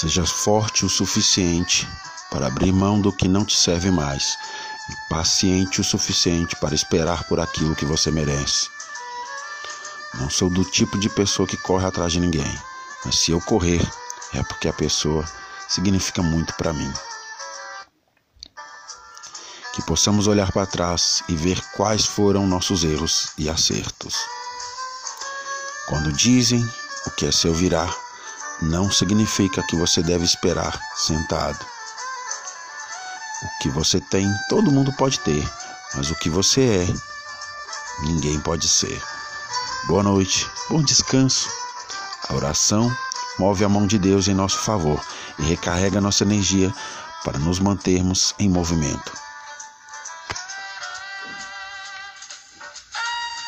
Seja forte o suficiente para abrir mão do que não te serve mais e paciente o suficiente para esperar por aquilo que você merece. Não sou do tipo de pessoa que corre atrás de ninguém, mas se eu correr é porque a pessoa significa muito para mim. Que possamos olhar para trás e ver quais foram nossos erros e acertos. Quando dizem o que é seu virá, não significa que você deve esperar sentado. O que você tem, todo mundo pode ter, mas o que você é, ninguém pode ser. Boa noite, bom descanso. A oração move a mão de Deus em nosso favor e recarrega nossa energia para nos mantermos em movimento.